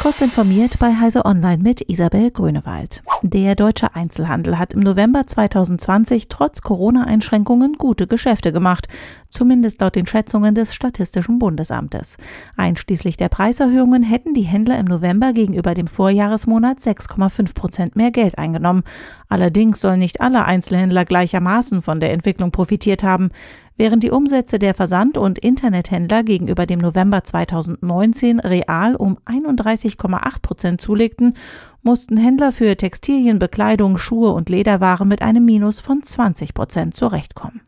Kurz informiert bei Heise Online mit Isabel Grünewald. Der deutsche Einzelhandel hat im November 2020 trotz Corona-Einschränkungen gute Geschäfte gemacht, zumindest laut den Schätzungen des Statistischen Bundesamtes. Einschließlich der Preiserhöhungen hätten die Händler im November gegenüber dem Vorjahresmonat 6,5 Prozent mehr Geld eingenommen. Allerdings sollen nicht alle Einzelhändler gleichermaßen von der Entwicklung profitiert haben. Während die Umsätze der Versand- und Internethändler gegenüber dem November 2019 real um 31,8 Prozent zulegten, mussten Händler für Textilien, Bekleidung, Schuhe und Lederwaren mit einem Minus von 20 Prozent zurechtkommen.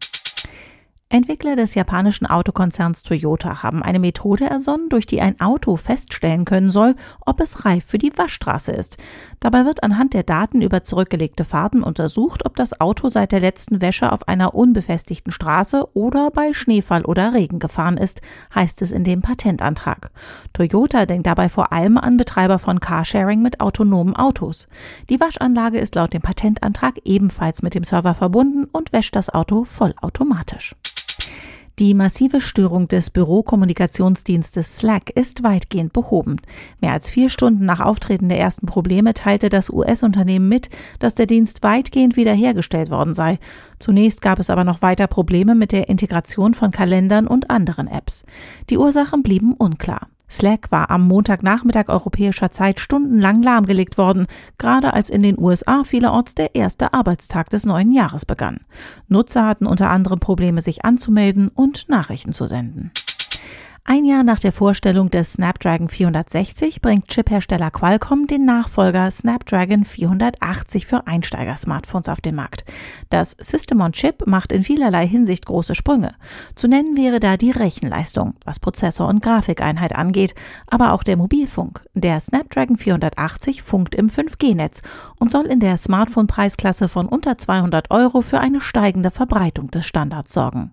Entwickler des japanischen Autokonzerns Toyota haben eine Methode ersonnen, durch die ein Auto feststellen können soll, ob es reif für die Waschstraße ist. Dabei wird anhand der Daten über zurückgelegte Fahrten untersucht, ob das Auto seit der letzten Wäsche auf einer unbefestigten Straße oder bei Schneefall oder Regen gefahren ist, heißt es in dem Patentantrag. Toyota denkt dabei vor allem an Betreiber von Carsharing mit autonomen Autos. Die Waschanlage ist laut dem Patentantrag ebenfalls mit dem Server verbunden und wäscht das Auto vollautomatisch. Die massive Störung des Bürokommunikationsdienstes Slack ist weitgehend behoben. Mehr als vier Stunden nach Auftreten der ersten Probleme teilte das US-Unternehmen mit, dass der Dienst weitgehend wiederhergestellt worden sei. Zunächst gab es aber noch weiter Probleme mit der Integration von Kalendern und anderen Apps. Die Ursachen blieben unklar. Slack war am Montagnachmittag europäischer Zeit stundenlang lahmgelegt worden, gerade als in den USA vielerorts der erste Arbeitstag des neuen Jahres begann. Nutzer hatten unter anderem Probleme, sich anzumelden und Nachrichten zu senden. Ein Jahr nach der Vorstellung des Snapdragon 460 bringt Chiphersteller Qualcomm den Nachfolger Snapdragon 480 für Einsteiger-Smartphones auf den Markt. Das System on Chip macht in vielerlei Hinsicht große Sprünge. Zu nennen wäre da die Rechenleistung, was Prozessor und Grafikeinheit angeht, aber auch der Mobilfunk. Der Snapdragon 480 funkt im 5G-Netz und soll in der Smartphone-Preisklasse von unter 200 Euro für eine steigende Verbreitung des Standards sorgen.